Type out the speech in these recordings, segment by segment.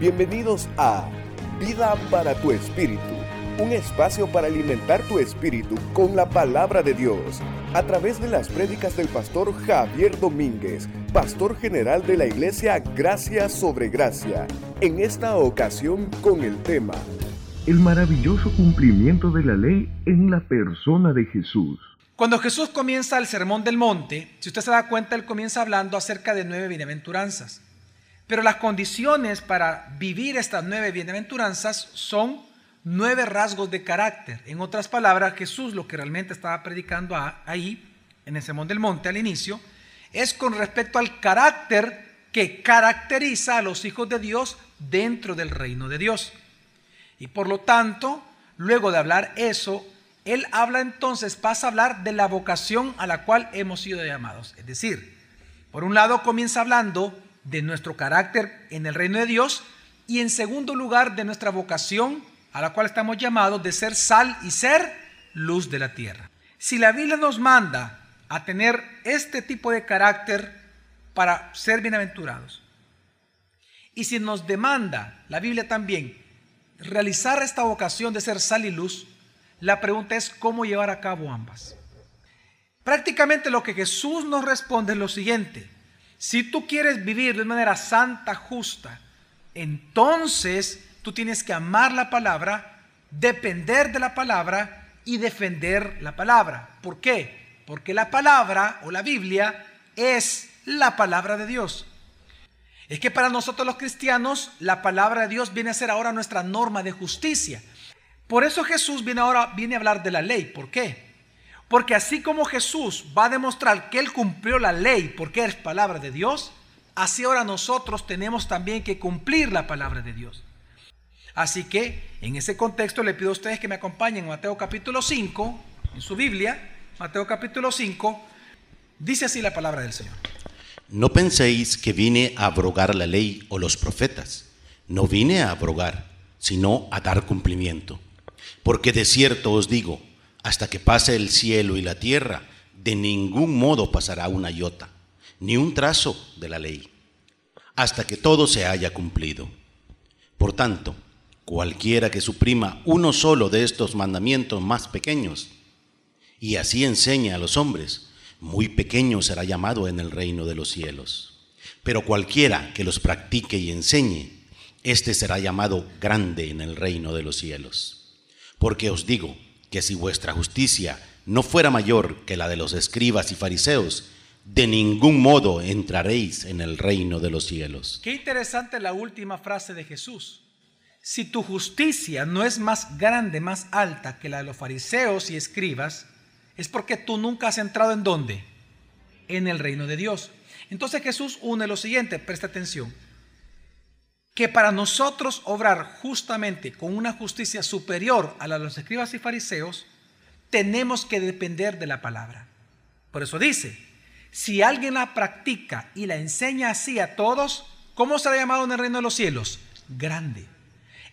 Bienvenidos a Vida para tu Espíritu, un espacio para alimentar tu espíritu con la palabra de Dios, a través de las prédicas del pastor Javier Domínguez, pastor general de la iglesia Gracia sobre Gracia, en esta ocasión con el tema El maravilloso cumplimiento de la ley en la persona de Jesús. Cuando Jesús comienza el Sermón del Monte, si usted se da cuenta, él comienza hablando acerca de nueve bienaventuranzas. Pero las condiciones para vivir estas nueve bienaventuranzas son nueve rasgos de carácter. En otras palabras, Jesús lo que realmente estaba predicando ahí, en el Sermón del Monte al inicio, es con respecto al carácter que caracteriza a los hijos de Dios dentro del reino de Dios. Y por lo tanto, luego de hablar eso, él habla entonces, pasa a hablar de la vocación a la cual hemos sido llamados. Es decir, por un lado comienza hablando de nuestro carácter en el reino de Dios y en segundo lugar de nuestra vocación a la cual estamos llamados de ser sal y ser luz de la tierra. Si la Biblia nos manda a tener este tipo de carácter para ser bienaventurados, y si nos demanda la Biblia también realizar esta vocación de ser sal y luz, la pregunta es cómo llevar a cabo ambas. Prácticamente lo que Jesús nos responde es lo siguiente. Si tú quieres vivir de manera santa, justa, entonces tú tienes que amar la palabra, depender de la palabra y defender la palabra. ¿Por qué? Porque la palabra o la Biblia es la palabra de Dios. Es que para nosotros los cristianos la palabra de Dios viene a ser ahora nuestra norma de justicia. Por eso Jesús viene ahora viene a hablar de la ley. ¿Por qué? Porque así como Jesús va a demostrar que Él cumplió la ley porque es palabra de Dios, así ahora nosotros tenemos también que cumplir la palabra de Dios. Así que en ese contexto le pido a ustedes que me acompañen en Mateo capítulo 5, en su Biblia, Mateo capítulo 5, dice así la palabra del Señor. No penséis que vine a abrogar la ley o los profetas. No vine a abrogar, sino a dar cumplimiento. Porque de cierto os digo, hasta que pase el cielo y la tierra, de ningún modo pasará una iota, ni un trazo de la ley, hasta que todo se haya cumplido. Por tanto, cualquiera que suprima uno solo de estos mandamientos más pequeños, y así enseña a los hombres, muy pequeño será llamado en el reino de los cielos. Pero cualquiera que los practique y enseñe, éste será llamado grande en el reino de los cielos. Porque os digo, que si vuestra justicia no fuera mayor que la de los escribas y fariseos, de ningún modo entraréis en el reino de los cielos. Qué interesante la última frase de Jesús. Si tu justicia no es más grande, más alta que la de los fariseos y escribas, es porque tú nunca has entrado en dónde? En el reino de Dios. Entonces Jesús une lo siguiente, presta atención que para nosotros obrar justamente con una justicia superior a la de los escribas y fariseos, tenemos que depender de la palabra. Por eso dice, si alguien la practica y la enseña así a todos, ¿cómo será llamado en el reino de los cielos? Grande.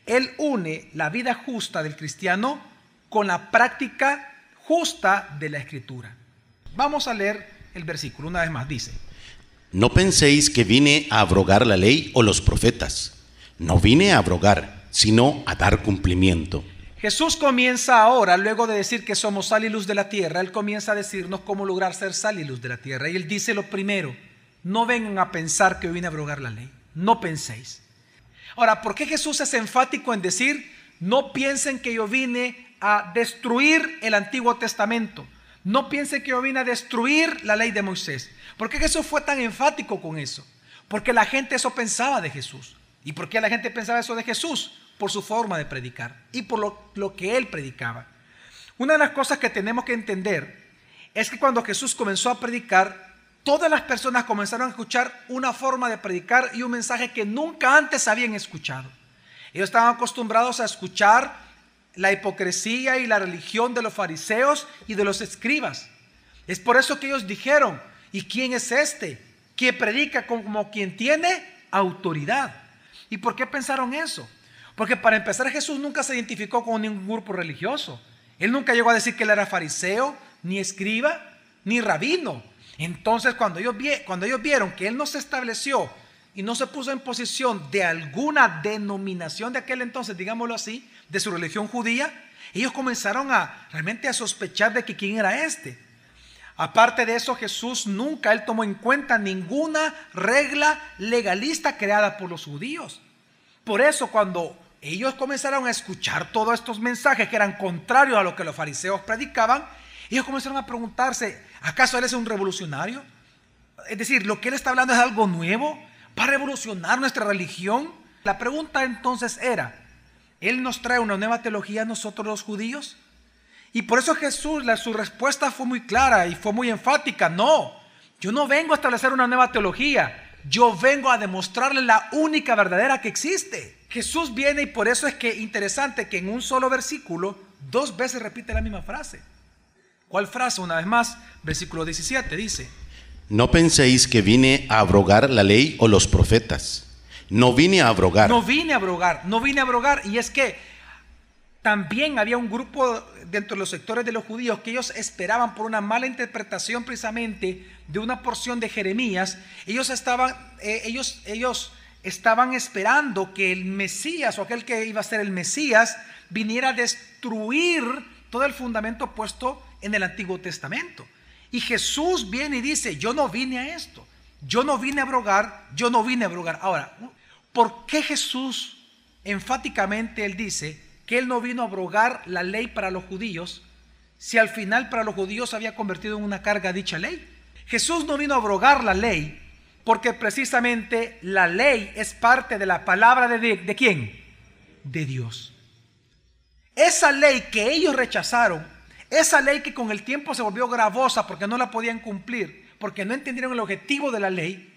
Él une la vida justa del cristiano con la práctica justa de la escritura. Vamos a leer el versículo una vez más. Dice, no penséis que vine a abrogar la ley o los profetas. No vine a abrogar, sino a dar cumplimiento. Jesús comienza ahora, luego de decir que somos sal y luz de la tierra, Él comienza a decirnos cómo lograr ser sal y luz de la tierra. Y Él dice lo primero, no vengan a pensar que vine a abrogar la ley, no penséis. Ahora, ¿por qué Jesús es enfático en decir, no piensen que yo vine a destruir el Antiguo Testamento? No piensen que yo vine a destruir la ley de Moisés. ¿Por qué Jesús fue tan enfático con eso? Porque la gente eso pensaba de Jesús. ¿Y por qué la gente pensaba eso de Jesús? Por su forma de predicar y por lo, que él predicaba. Una de las cosas que tenemos que entender es que cuando Jesús comenzó a predicar, todas las personas comenzaron a escuchar una forma de predicar y un mensaje que nunca antes habían escuchado. Ellos estaban acostumbrados a escuchar la hipocresía y la religión de los fariseos y de los escribas. Es por eso que ellos dijeron, ¿y quién es este? Que predica como quien tiene autoridad. ¿Y por qué pensaron eso? Porque para empezar Jesús nunca se identificó con ningún grupo religioso. Él nunca llegó a decir que él era fariseo, ni escriba, ni rabino. Entonces cuando ellos, cuando ellos vieron que él no se estableció y no se puso en posición de alguna denominación de aquel entonces, digámoslo así, de su religión judía, ellos comenzaron a realmente a sospechar de que quién era este. Aparte de eso, Jesús nunca él tomó en cuenta ninguna regla legalista creada por los judíos. Por eso cuando ellos comenzaron a escuchar todos estos mensajes que eran contrarios a lo que los fariseos predicaban, ellos comenzaron a preguntarse, ¿acaso él es un revolucionario? Es decir, lo que él está hablando es algo nuevo para revolucionar nuestra religión. La pregunta entonces era, ¿él nos trae una nueva teología a nosotros los judíos? Y por eso Jesús, su respuesta fue muy clara y fue muy enfática. No, yo no vengo a establecer una nueva teología. Yo vengo a demostrarle la única verdadera que existe. Jesús viene y por eso es que interesante que en un solo versículo dos veces repite la misma frase. ¿Cuál frase? Una vez más, versículo 17 dice. No penséis que vine a abrogar la ley o los profetas. No vine a abrogar. No vine a abrogar, no vine a abrogar. Y es que también había un grupo dentro de los sectores de los judíos que ellos esperaban por una mala interpretación precisamente de una porción de Jeremías. Ellos estaban, eh, ellos, ellos estaban esperando que el Mesías o aquel que iba a ser el Mesías viniera a destruir todo el fundamento puesto en el Antiguo Testamento. Y Jesús viene y dice, yo no vine a esto, yo no vine a abrogar, yo no vine a abrogar. Ahora, ¿por qué Jesús enfáticamente él dice, que él no vino a abrogar la ley para los judíos, si al final para los judíos había convertido en una carga dicha ley. Jesús no vino a abrogar la ley porque precisamente la ley es parte de la palabra de, de quién? De Dios. Esa ley que ellos rechazaron, esa ley que con el tiempo se volvió gravosa porque no la podían cumplir, porque no entendieron el objetivo de la ley,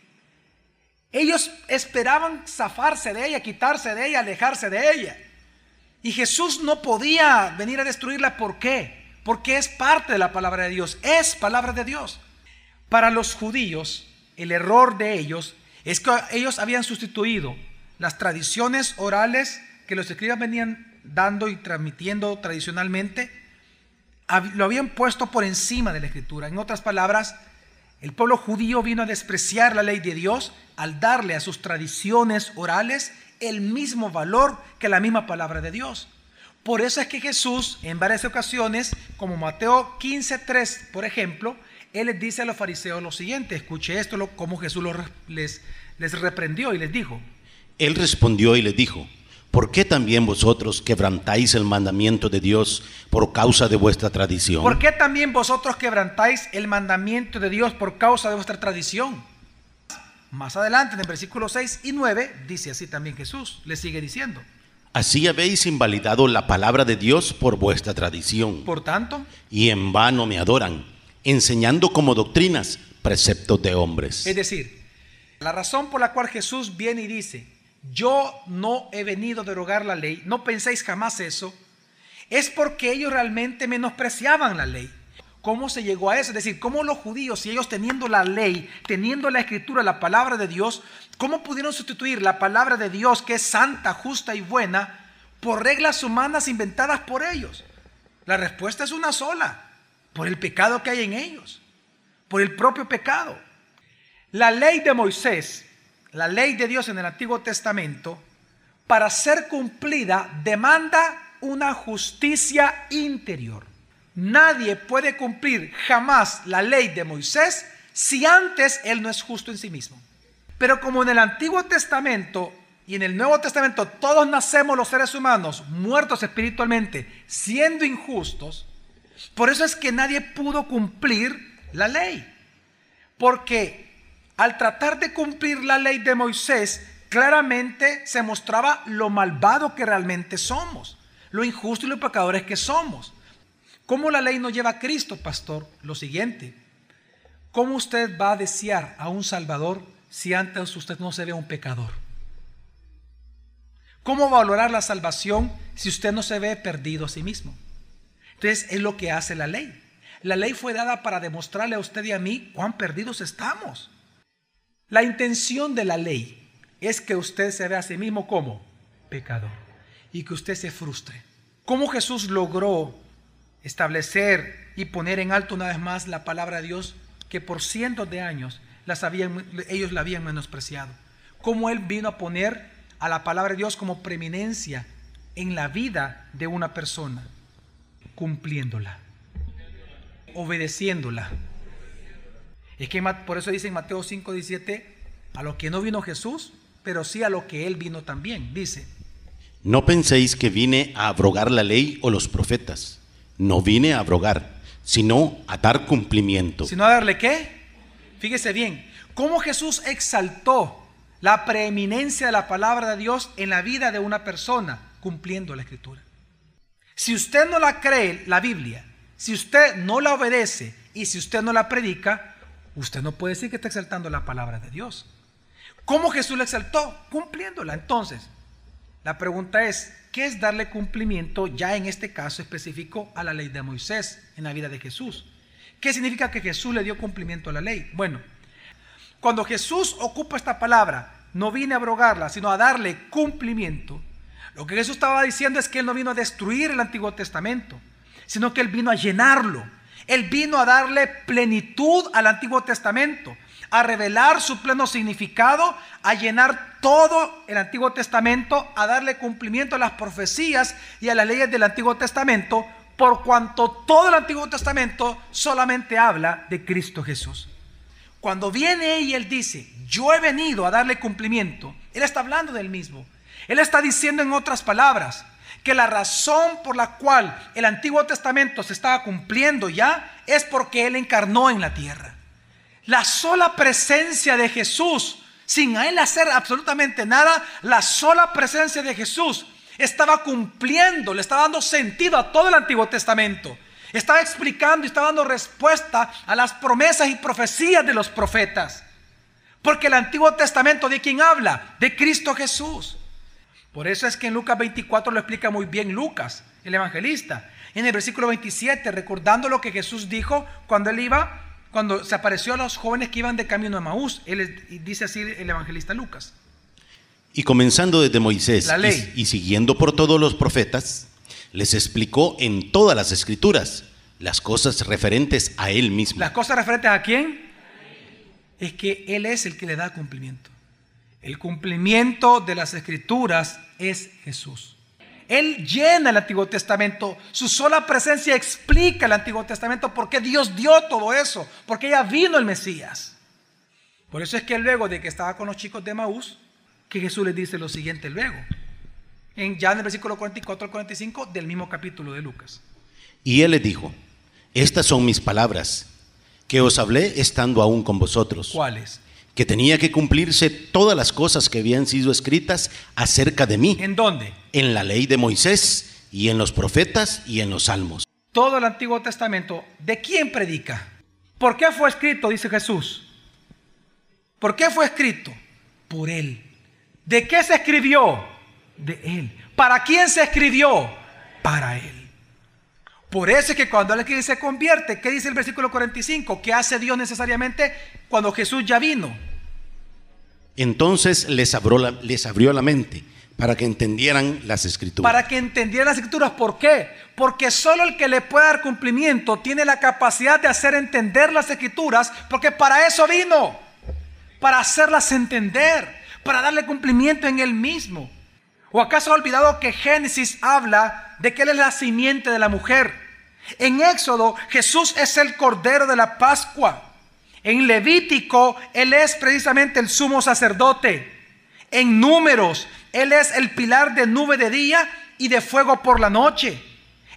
ellos esperaban zafarse de ella, quitarse de ella, alejarse de ella. Y Jesús no podía venir a destruirla. ¿Por qué? Porque es parte de la palabra de Dios. Es palabra de Dios. Para los judíos, el error de ellos es que ellos habían sustituido las tradiciones orales que los escribas venían dando y transmitiendo tradicionalmente, lo habían puesto por encima de la escritura. En otras palabras, el pueblo judío vino a despreciar la ley de Dios al darle a sus tradiciones orales el mismo valor que la misma palabra de Dios. Por eso es que Jesús en varias ocasiones, como Mateo 15.3, por ejemplo, Él les dice a los fariseos lo siguiente, escuche esto, como Jesús les, les reprendió y les dijo. Él respondió y les dijo, ¿por qué también vosotros quebrantáis el mandamiento de Dios por causa de vuestra tradición? ¿Por qué también vosotros quebrantáis el mandamiento de Dios por causa de vuestra tradición? Más adelante, en el versículo 6 y 9, dice así también Jesús, le sigue diciendo. Así habéis invalidado la palabra de Dios por vuestra tradición. Por tanto. Y en vano me adoran, enseñando como doctrinas preceptos de hombres. Es decir, la razón por la cual Jesús viene y dice, yo no he venido a derogar la ley, no penséis jamás eso, es porque ellos realmente menospreciaban la ley. ¿Cómo se llegó a eso? Es decir, ¿cómo los judíos, si ellos teniendo la ley, teniendo la escritura, la palabra de Dios, cómo pudieron sustituir la palabra de Dios, que es santa, justa y buena, por reglas humanas inventadas por ellos? La respuesta es una sola, por el pecado que hay en ellos, por el propio pecado. La ley de Moisés, la ley de Dios en el Antiguo Testamento, para ser cumplida demanda una justicia interior. Nadie puede cumplir jamás la ley de Moisés si antes él no es justo en sí mismo. Pero como en el Antiguo Testamento y en el Nuevo Testamento todos nacemos los seres humanos muertos espiritualmente, siendo injustos, por eso es que nadie pudo cumplir la ley. Porque al tratar de cumplir la ley de Moisés, claramente se mostraba lo malvado que realmente somos, lo injusto y lo pecadores que somos. ¿Cómo la ley no lleva a Cristo, pastor? Lo siguiente, ¿cómo usted va a desear a un Salvador si antes usted no se ve un pecador? ¿Cómo valorar la salvación si usted no se ve perdido a sí mismo? Entonces es lo que hace la ley. La ley fue dada para demostrarle a usted y a mí cuán perdidos estamos. La intención de la ley es que usted se vea a sí mismo como pecador y que usted se frustre. ¿Cómo Jesús logró establecer y poner en alto una vez más la palabra de Dios que por cientos de años ellos la habían menospreciado. cómo Él vino a poner a la palabra de Dios como preeminencia en la vida de una persona, cumpliéndola, obedeciéndola. Es que por eso dice en Mateo 5, 17, a lo que no vino Jesús, pero sí a lo que Él vino también. Dice, no penséis que vine a abrogar la ley o los profetas. No vine a abrogar, sino a dar cumplimiento. ¿Sino a darle qué? Fíjese bien, cómo Jesús exaltó la preeminencia de la palabra de Dios en la vida de una persona cumpliendo la escritura. Si usted no la cree, la Biblia, si usted no la obedece y si usted no la predica, usted no puede decir que está exaltando la palabra de Dios. ¿Cómo Jesús la exaltó? Cumpliéndola. Entonces, la pregunta es, ¿qué es darle cumplimiento ya en este caso específico a la ley de Moisés en la vida de Jesús? ¿Qué significa que Jesús le dio cumplimiento a la ley? Bueno, cuando Jesús ocupa esta palabra, no viene a abrogarla, sino a darle cumplimiento. Lo que Jesús estaba diciendo es que Él no vino a destruir el Antiguo Testamento, sino que Él vino a llenarlo. Él vino a darle plenitud al Antiguo Testamento, a revelar su pleno significado, a llenar todo el Antiguo Testamento, a darle cumplimiento a las profecías y a las leyes del Antiguo Testamento, por cuanto todo el Antiguo Testamento solamente habla de Cristo Jesús. Cuando viene y él dice, yo he venido a darle cumplimiento, él está hablando del mismo. Él está diciendo en otras palabras que la razón por la cual el Antiguo Testamento se estaba cumpliendo ya es porque él encarnó en la tierra. La sola presencia de Jesús, sin a él hacer absolutamente nada, la sola presencia de Jesús estaba cumpliendo, le estaba dando sentido a todo el Antiguo Testamento. Estaba explicando y estaba dando respuesta a las promesas y profecías de los profetas. Porque el Antiguo Testamento de quién habla? De Cristo Jesús. Por eso es que en Lucas 24 lo explica muy bien Lucas, el evangelista. En el versículo 27, recordando lo que Jesús dijo cuando él iba, cuando se apareció a los jóvenes que iban de camino a Maús. Él dice así el evangelista Lucas. Y comenzando desde Moisés Y, y siguiendo por todos los profetas, les explicó en todas las escrituras las cosas referentes a él mismo. ¿Las cosas referentes a quién? Es que Él es el que le da cumplimiento. El cumplimiento de las escrituras es Jesús. Él llena el Antiguo Testamento. Su sola presencia explica el Antiguo Testamento porque Dios dio todo eso, porque ya vino el Mesías. Por eso es que luego de que estaba con los chicos de Maús, que Jesús les dice lo siguiente luego en, ya en el versículo 44 al 45 del mismo capítulo de Lucas. Y él le dijo, estas son mis palabras, que os hablé estando aún con vosotros. ¿Cuáles? Que tenía que cumplirse todas las cosas que habían sido escritas acerca de mí. ¿En dónde? En la ley de Moisés y en los profetas y en los salmos. Todo el Antiguo Testamento, ¿de quién predica? ¿Por qué fue escrito? Dice Jesús. ¿Por qué fue escrito? Por él. ¿De qué se escribió? de Él. ¿Para quién se escribió? Para Él. Por eso es que cuando alguien se convierte, ¿qué dice el versículo 45? ¿Qué hace Dios necesariamente cuando Jesús ya vino? Entonces les abrió la, mente para que entendieran las escrituras. Para que entendieran las escrituras. ¿Por qué? Porque solo el que le puede dar cumplimiento tiene la capacidad de hacer entender las escrituras, porque para eso vino, para hacerlas entender, para darle cumplimiento en él mismo. ¿O acaso ha olvidado que Génesis habla de que Él es la simiente de la mujer? En Éxodo, Jesús es el Cordero de la Pascua. En Levítico, Él es precisamente el sumo sacerdote. En Números, Él es el pilar de nube de día y de fuego por la noche.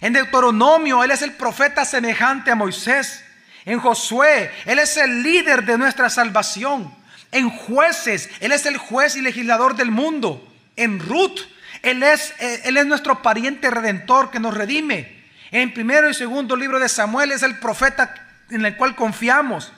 En Deuteronomio, Él es el profeta semejante a Moisés. En Josué, Él es el líder de nuestra salvación. En jueces, Él es el juez y legislador del mundo en Ruth. Él es, eh, él es nuestro pariente redentor que nos redime. En primero y segundo libro de Samuel es el profeta en el cual confiamos.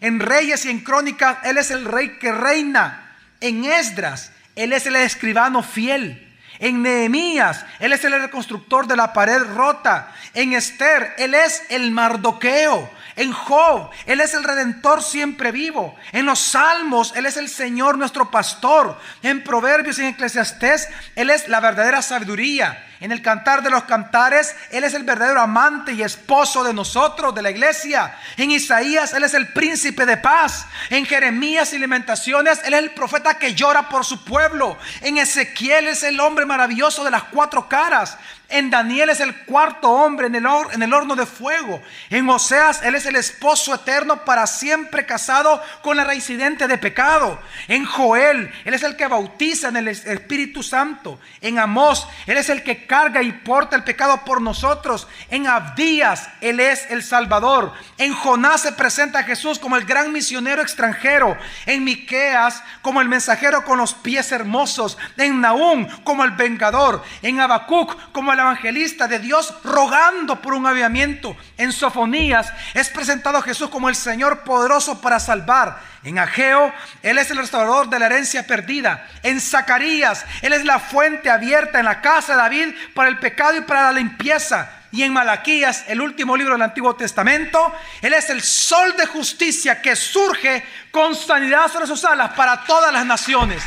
En Reyes y en Crónicas Él es el rey que reina. En Esdras Él es el escribano fiel. En Nehemías, Él es el reconstructor de la pared rota. En Esther, Él es el mardoqueo. En Job, Él es el redentor siempre vivo. En los Salmos, Él es el Señor nuestro pastor. En Proverbios y en Eclesiastés, Él es la verdadera sabiduría. En el cantar de los cantares, Él es el verdadero amante y esposo de nosotros, de la iglesia. En Isaías, Él es el príncipe de paz. En Jeremías y Lamentaciones, Él es el profeta que llora por su pueblo. En Ezequiel es el hombre maravilloso de las cuatro caras. En Daniel es el cuarto hombre en el, en el, horno de fuego. En Oseas Él es el esposo eterno para siempre casado con la reincidente de pecado. En Joel Él es el que bautiza en el Espíritu Santo. En Amós Él es el que carga y porta el pecado por nosotros. En Abdías Él es el Salvador. En Jonás se presenta a Jesús como el gran misionero extranjero. En Miqueas como el mensajero con los pies hermosos. En Nahum como el vengador. En Habacuc como el evangelista de Dios rogando por un aviamiento. En Sofonías es presentado a Jesús como el Señor poderoso para salvar. En Ageo, Él es el restaurador de la herencia perdida. En Zacarías, Él es la fuente abierta en la casa de David para el pecado y para la limpieza. Y en Malaquías, el último libro del Antiguo Testamento, Él es el sol de justicia que surge con sanidad sobre sus alas para todas las naciones.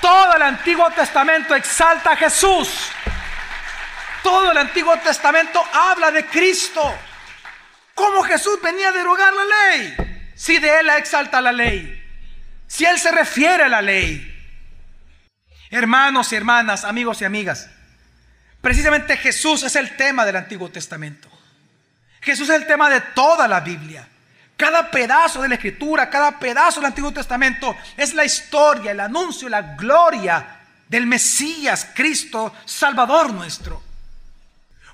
Todo el Antiguo Testamento exalta a Jesús. Todo el Antiguo Testamento habla de Cristo. ¿Cómo Jesús venía a derogar la ley? Si de Él la exalta la ley. Si Él se refiere a la ley. Hermanos y hermanas, amigos y amigas. Precisamente Jesús es el tema del Antiguo Testamento. Jesús es el tema de toda la Biblia. Cada pedazo de la Escritura, cada pedazo del Antiguo Testamento es la historia, el anuncio, la gloria del Mesías, Cristo, Salvador nuestro.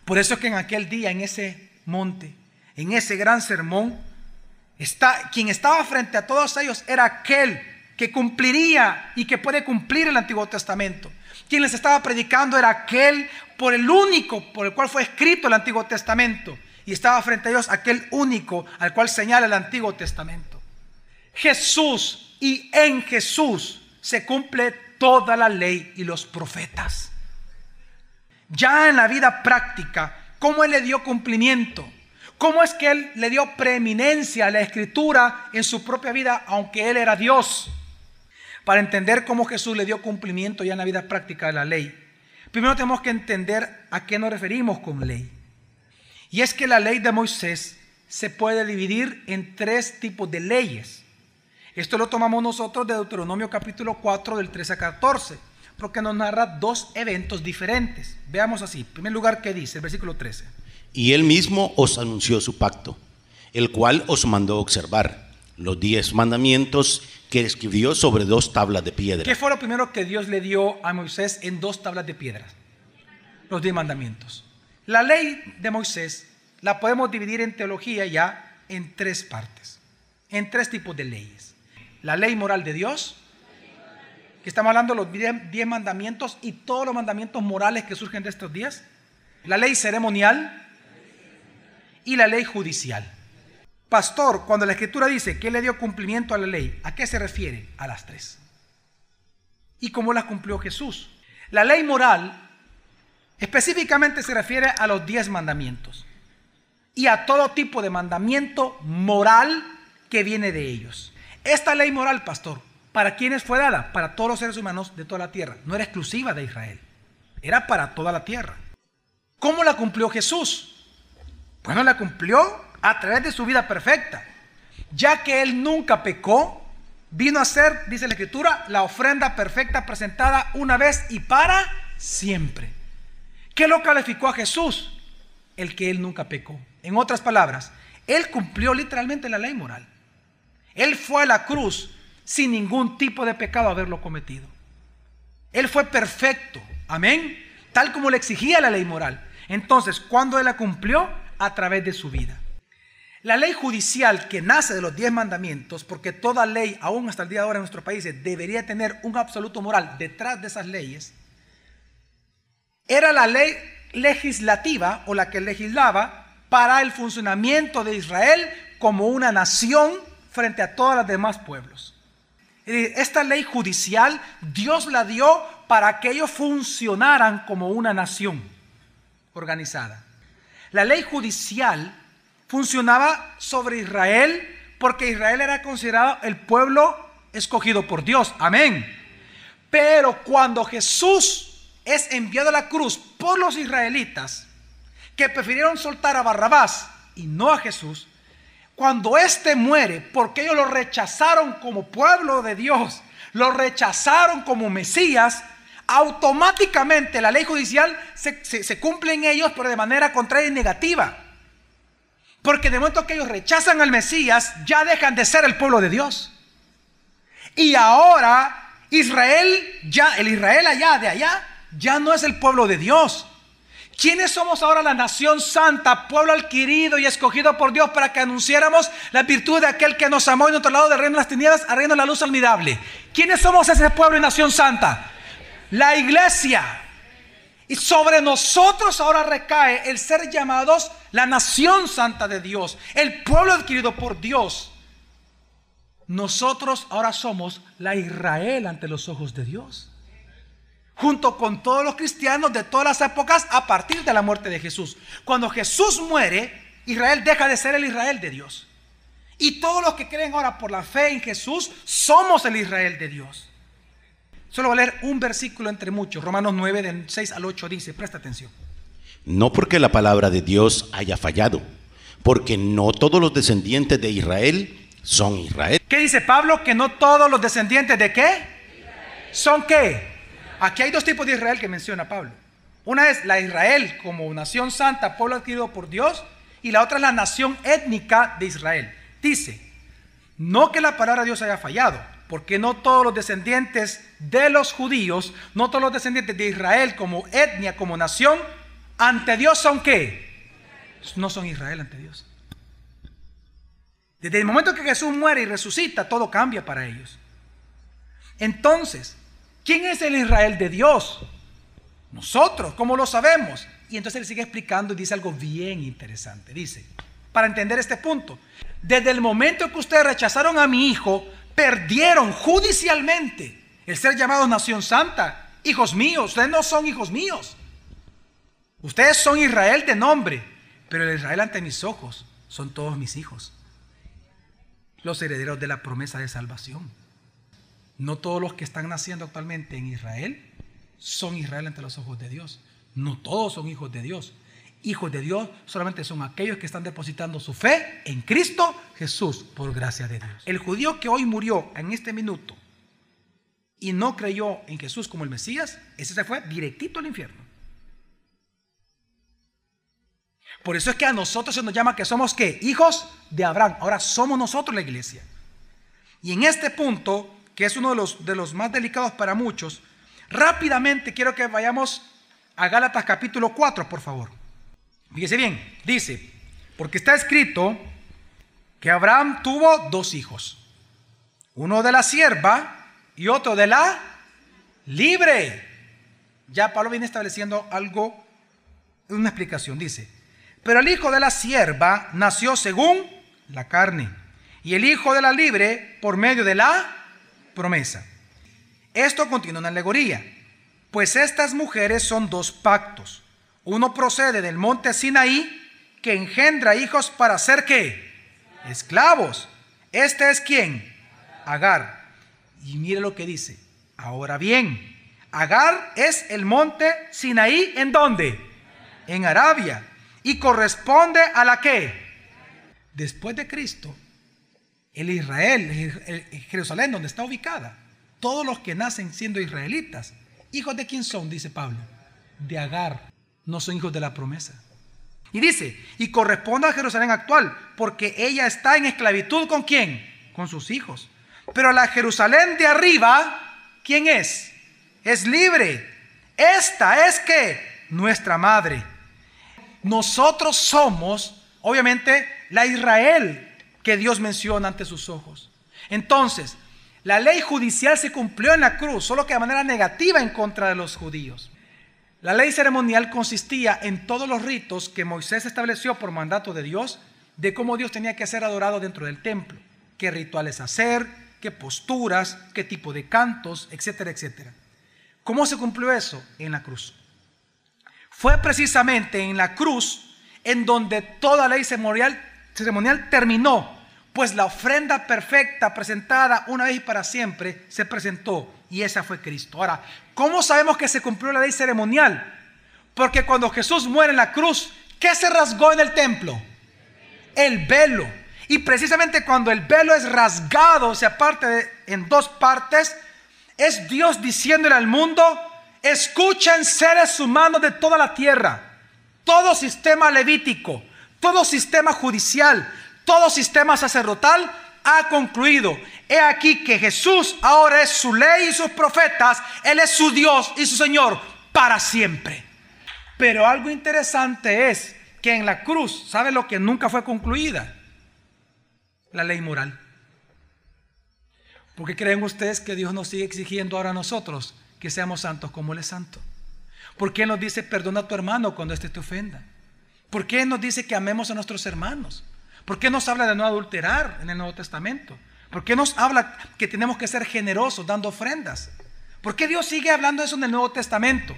Por eso es que en aquel día, en ese monte, en ese gran sermón, está, quien estaba frente a todos ellos era aquel que cumpliría y que puede cumplir el Antiguo Testamento. Quien les estaba predicando era aquel por el único por el cual fue escrito el Antiguo Testamento. Y estaba frente a ellos aquel único al cual señala el Antiguo Testamento. Jesús y en Jesús se cumple toda la ley y los profetas ya en la vida práctica, cómo Él le dio cumplimiento. ¿Cómo es que Él le dio preeminencia a la escritura en su propia vida, aunque Él era Dios? Para entender cómo Jesús le dio cumplimiento ya en la vida práctica de la ley, primero tenemos que entender a qué nos referimos con ley. Y es que la ley de Moisés se puede dividir en tres tipos de leyes. Esto lo tomamos nosotros de Deuteronomio capítulo 4 del 13 a 14 porque nos narra dos eventos diferentes. Veamos así. En primer lugar, ¿qué dice el versículo 13? Y él mismo os anunció su pacto, el cual os mandó observar los diez mandamientos que escribió sobre dos tablas de piedra. ¿Qué fue lo primero que Dios le dio a Moisés en dos tablas de piedra? Los diez mandamientos. La ley de Moisés la podemos dividir en teología ya en tres partes, en tres tipos de leyes. La ley moral de Dios, estamos hablando de los diez mandamientos y todos los mandamientos morales que surgen de estos días. La ley ceremonial y la ley judicial. Pastor, cuando la escritura dice que le dio cumplimiento a la ley, ¿a qué se refiere? A las tres. ¿Y cómo las cumplió Jesús? La ley moral específicamente se refiere a los diez mandamientos y a todo tipo de mandamiento moral que viene de ellos. Esta ley moral, pastor, ¿Para quiénes fue dada? Para todos los seres humanos de toda la tierra. No era exclusiva de Israel. Era para toda la tierra. ¿Cómo la cumplió Jesús? Bueno, la cumplió a través de su vida perfecta. Ya que Él nunca pecó, vino a ser, dice la Escritura, la ofrenda perfecta presentada una vez y para siempre. ¿Qué lo calificó a Jesús? El que Él nunca pecó. En otras palabras, Él cumplió literalmente la ley moral. Él fue a la cruz sin ningún tipo de pecado haberlo cometido. Él fue perfecto, amén, tal como le exigía la ley moral. Entonces, ¿cuándo él la cumplió? A través de su vida. La ley judicial que nace de los diez mandamientos, porque toda ley, aún hasta el día de ahora en nuestros países, debería tener un absoluto moral detrás de esas leyes, era la ley legislativa o la que legislaba para el funcionamiento de Israel como una nación frente a todos los demás pueblos. Esta ley judicial Dios la dio para que ellos funcionaran como una nación organizada. La ley judicial funcionaba sobre Israel porque Israel era considerado el pueblo escogido por Dios. Amén. Pero cuando Jesús es enviado a la cruz por los israelitas que prefirieron soltar a Barrabás y no a Jesús, cuando éste muere, porque ellos lo rechazaron como pueblo de Dios, lo rechazaron como Mesías, automáticamente la ley judicial se, cumple en ellos, pero de manera contraria y negativa. Porque de momento que ellos rechazan al Mesías, ya dejan de ser el pueblo de Dios. Y ahora Israel, ya, el Israel allá de allá, ya no es el pueblo de Dios. ¿Quiénes somos ahora la nación santa, pueblo adquirido y escogido por Dios para que anunciáramos la virtud de aquel que nos amó y nos lado del reino de las tinieblas a reino de la luz admirable? ¿Quiénes somos ese pueblo y nación santa? La iglesia. Y sobre nosotros ahora recae el ser llamados la nación santa de Dios, el pueblo adquirido por Dios. Nosotros ahora somos la Israel ante los ojos de Dios junto con todos los cristianos de todas las épocas a partir de la muerte de Jesús. Cuando Jesús muere, Israel deja de ser el Israel de Dios. Y todos los que creen ahora por la fe en Jesús somos el Israel de Dios. Solo voy a leer un versículo entre muchos. Romanos 9, del 6 al 8 dice, presta atención. No porque la palabra de Dios haya fallado, porque no todos los descendientes de Israel son Israel. ¿Qué dice Pablo? Que no todos los descendientes de qué? ¿Son qué? Aquí hay dos tipos de Israel que menciona Pablo. Una es la Israel como nación santa, pueblo adquirido por Dios, y la otra es la nación étnica de Israel. Dice, no que la palabra de Dios haya fallado, porque no todos los descendientes de los judíos, no todos los descendientes de Israel como etnia, como nación, ante Dios son qué? No son Israel ante Dios. Desde el momento que Jesús muere y resucita, todo cambia para ellos. Entonces, ¿Quién es el Israel de Dios? Nosotros, ¿cómo lo sabemos? Y entonces él sigue explicando y dice algo bien interesante. Dice, para entender este punto, desde el momento que ustedes rechazaron a mi hijo, perdieron judicialmente el ser llamado nación santa. Hijos míos, ustedes no son hijos míos. Ustedes son Israel de nombre, pero el Israel ante mis ojos son todos mis hijos. Los herederos de la promesa de salvación. No todos los que están naciendo actualmente en Israel son Israel ante los ojos de Dios. No todos son hijos de Dios. Hijos de Dios solamente son aquellos que están depositando su fe en Cristo Jesús por gracia de Dios. El judío que hoy murió en este minuto y no creyó en Jesús como el Mesías, ese se fue directito al infierno. Por eso es que a nosotros se nos llama que somos qué? Hijos de Abraham. Ahora somos nosotros la iglesia. Y en este punto que es uno de los, de los más delicados para muchos, rápidamente quiero que vayamos a Gálatas capítulo 4, por favor. Fíjese bien, dice, porque está escrito que Abraham tuvo dos hijos, uno de la sierva y otro de la libre. Ya Pablo viene estableciendo algo, una explicación, dice, pero el hijo de la sierva nació según la carne y el hijo de la libre por medio de la promesa. Esto contiene una alegoría, pues estas mujeres son dos pactos. Uno procede del monte Sinaí, que engendra hijos para ser qué? Esclavos. Este es quién? Agar. Y mire lo que dice. Ahora bien, Agar es el monte Sinaí en dónde? En Arabia. Y corresponde a la qué? Después de Cristo, el Israel, el Jerusalén, donde está ubicada. Todos los que nacen siendo israelitas, hijos de quién son, dice Pablo, de Agar, no son hijos de la promesa. Y dice, y corresponde a Jerusalén actual, porque ella está en esclavitud con quién? Con sus hijos. Pero la Jerusalén de arriba, ¿quién es? Es libre. Esta es que nuestra madre. Nosotros somos, obviamente, la Israel que Dios menciona ante sus ojos. Entonces, la ley judicial se cumplió en la cruz, solo que de manera negativa en contra de los judíos. La ley ceremonial consistía en todos los ritos que Moisés estableció por mandato de Dios de cómo Dios tenía que ser adorado dentro del templo, qué rituales hacer, qué posturas, qué tipo de cantos, etcétera, etcétera. ¿Cómo se cumplió eso? En la cruz. Fue precisamente en la cruz en donde toda ley ceremonial, ceremonial terminó pues la ofrenda perfecta presentada una vez y para siempre se presentó y esa fue Cristo. Ahora, ¿cómo sabemos que se cumplió la ley ceremonial? Porque cuando Jesús muere en la cruz, ¿qué se rasgó en el templo? El velo. Y precisamente cuando el velo es rasgado, se aparte en dos partes, es Dios diciéndole al mundo, escuchen seres humanos de toda la tierra, todo sistema levítico, todo sistema judicial, todo sistema sacerdotal ha concluido. He aquí que Jesús ahora es su ley y sus profetas, Él es su Dios y su Señor para siempre. Pero algo interesante es que en la cruz, ¿sabe lo que nunca fue concluida? La ley moral. ¿Por qué creen ustedes que Dios nos sigue exigiendo ahora a nosotros que seamos santos como Él es santo? ¿Por qué nos dice perdona a tu hermano cuando éste te ofenda? ¿Por qué nos dice que amemos a nuestros hermanos? ¿Por qué nos habla de no adulterar en el Nuevo Testamento? ¿Por qué nos habla que tenemos que ser generosos dando ofrendas? ¿Por qué Dios sigue hablando eso en el Nuevo Testamento?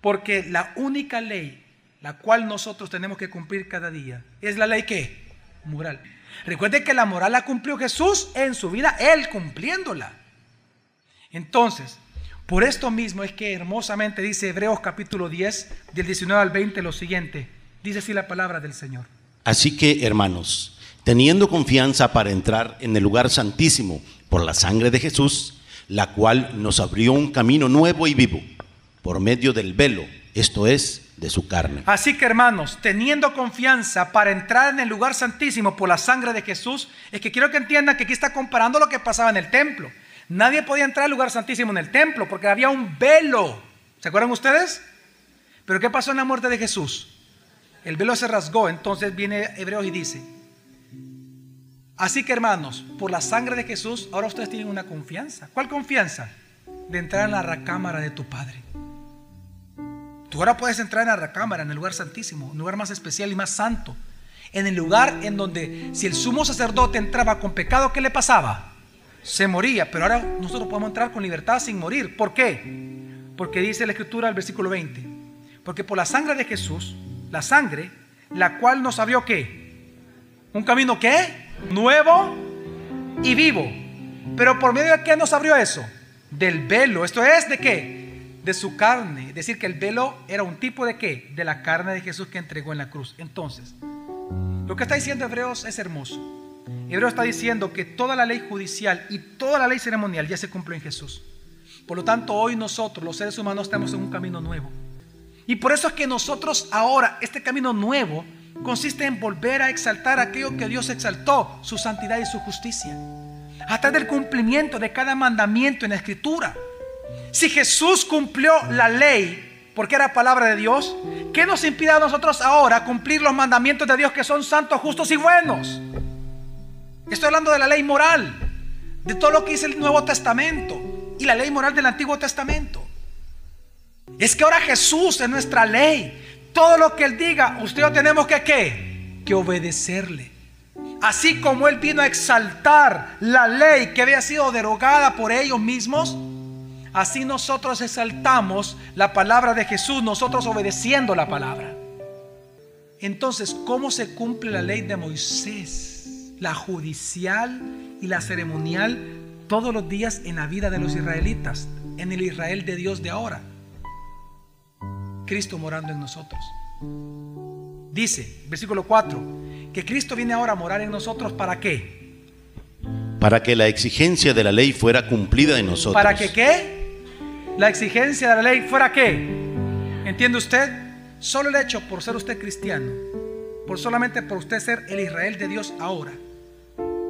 Porque la única ley la cual nosotros tenemos que cumplir cada día es la ley que moral. Recuerde que la moral la cumplió Jesús en su vida, él cumpliéndola. Entonces, por esto mismo es que hermosamente dice Hebreos capítulo 10, del 19 al 20 lo siguiente. Dice así la palabra del Señor. Así que, hermanos, teniendo confianza para entrar en el lugar santísimo por la sangre de Jesús, la cual nos abrió un camino nuevo y vivo por medio del velo, esto es, de su carne. Así que hermanos, teniendo confianza para entrar en el lugar santísimo por la sangre de Jesús, es que quiero que entiendan que aquí está comparando lo que pasaba en el templo. Nadie podía entrar al lugar santísimo en el templo porque había un velo. ¿Se acuerdan ustedes? Pero ¿qué pasó en la muerte de Jesús? El velo se rasgó, entonces viene Hebreos y dice, así que hermanos, por la sangre de Jesús, ahora ustedes tienen una confianza. ¿Cuál confianza? De entrar en la recámara de tu Padre. Tú ahora puedes entrar en la recámara, en el lugar santísimo, un lugar más especial y más santo. En el lugar en donde si el sumo sacerdote entraba con pecado, ¿qué le pasaba? Se moría, pero ahora nosotros podemos entrar con libertad sin morir. ¿Por qué? Porque dice la escritura al versículo 20. Porque por la sangre de Jesús, la sangre, la cual nos abrió qué? Un camino qué? Nuevo y vivo. Pero por medio de qué nos abrió eso? Del velo. Esto es de qué? de su carne. Es decir, que el velo era un tipo de qué? De la carne de Jesús que entregó en la cruz. Entonces, lo que está diciendo Hebreos es hermoso. Hebreos está diciendo que toda la ley judicial y toda la ley ceremonial ya se cumplió en Jesús. Por lo tanto, hoy nosotros, los seres humanos, estamos en un camino nuevo. Y por eso es que nosotros ahora, este camino nuevo, consiste en volver a exaltar aquello que Dios exaltó, su santidad y su justicia. Hasta del cumplimiento de cada mandamiento en la escritura. Si Jesús cumplió la ley porque era palabra de Dios, ¿qué nos impide a nosotros ahora cumplir los mandamientos de Dios que son santos, justos y buenos? Estoy hablando de la ley moral, de todo lo que dice el Nuevo Testamento y la ley moral del Antiguo Testamento. Es que ahora Jesús es nuestra ley. Todo lo que Él diga, usted yo tenemos que ¿qué? Que obedecerle. Así como Él vino a exaltar la ley que había sido derogada por ellos mismos, Así nosotros exaltamos la palabra de Jesús, nosotros obedeciendo la palabra. Entonces, ¿cómo se cumple la ley de Moisés? La judicial y la ceremonial todos los días en la vida de los israelitas, en el Israel de Dios de ahora. Cristo morando en nosotros. Dice, versículo 4, que Cristo viene ahora a morar en nosotros para qué? Para que la exigencia de la ley fuera cumplida en nosotros. ¿Para que qué? la exigencia de la ley fuera qué? ¿Entiende usted? Solo el hecho por ser usted cristiano, por solamente por usted ser el Israel de Dios ahora,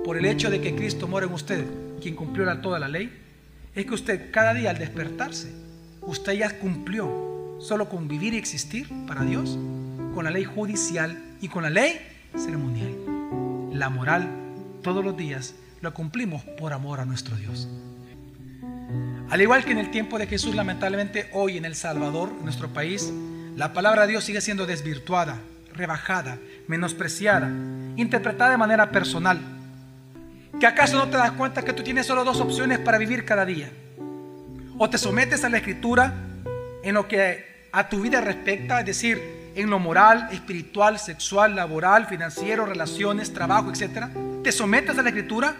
por el hecho de que Cristo mora en usted, quien cumplió toda la ley, es que usted cada día al despertarse, usted ya cumplió solo con vivir y existir para Dios, con la ley judicial y con la ley ceremonial. La moral todos los días lo cumplimos por amor a nuestro Dios. Al igual que en el tiempo de Jesús, lamentablemente hoy en El Salvador, en nuestro país, la palabra de Dios sigue siendo desvirtuada, rebajada, menospreciada, interpretada de manera personal. ¿Que acaso no te das cuenta que tú tienes solo dos opciones para vivir cada día? O te sometes a la escritura en lo que a tu vida respecta, es decir, en lo moral, espiritual, sexual, laboral, financiero, relaciones, trabajo, etc. ¿Te sometes a la escritura?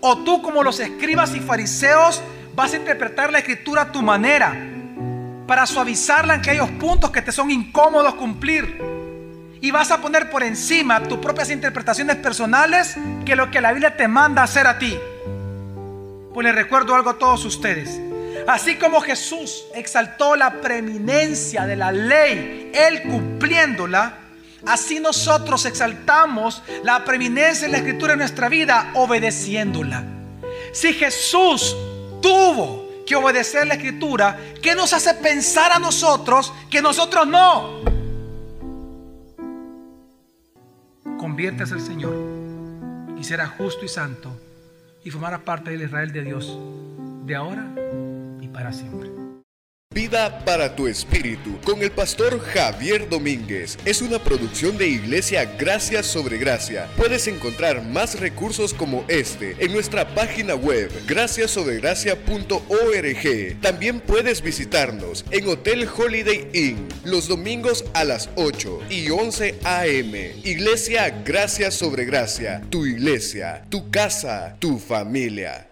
O tú como los escribas y fariseos vas a interpretar la escritura a tu manera para suavizarla en aquellos puntos que te son incómodos cumplir. Y vas a poner por encima tus propias interpretaciones personales que lo que la Biblia te manda hacer a ti. Pues les recuerdo algo a todos ustedes. Así como Jesús exaltó la preeminencia de la ley, Él cumpliéndola, así nosotros exaltamos la preeminencia de la escritura en nuestra vida, obedeciéndola. Si Jesús tuvo que obedecer la escritura, ¿qué nos hace pensar a nosotros que nosotros no? Conviertes al Señor y será justo y santo y formará parte del Israel de Dios de ahora para siempre. Vida para tu espíritu con el pastor Javier Domínguez es una producción de Iglesia Gracia sobre Gracia. Puedes encontrar más recursos como este en nuestra página web graciasobregracia.org. También puedes visitarnos en Hotel Holiday Inn los domingos a las 8 y 11 a.m. Iglesia Gracia sobre Gracia, tu iglesia, tu casa, tu familia.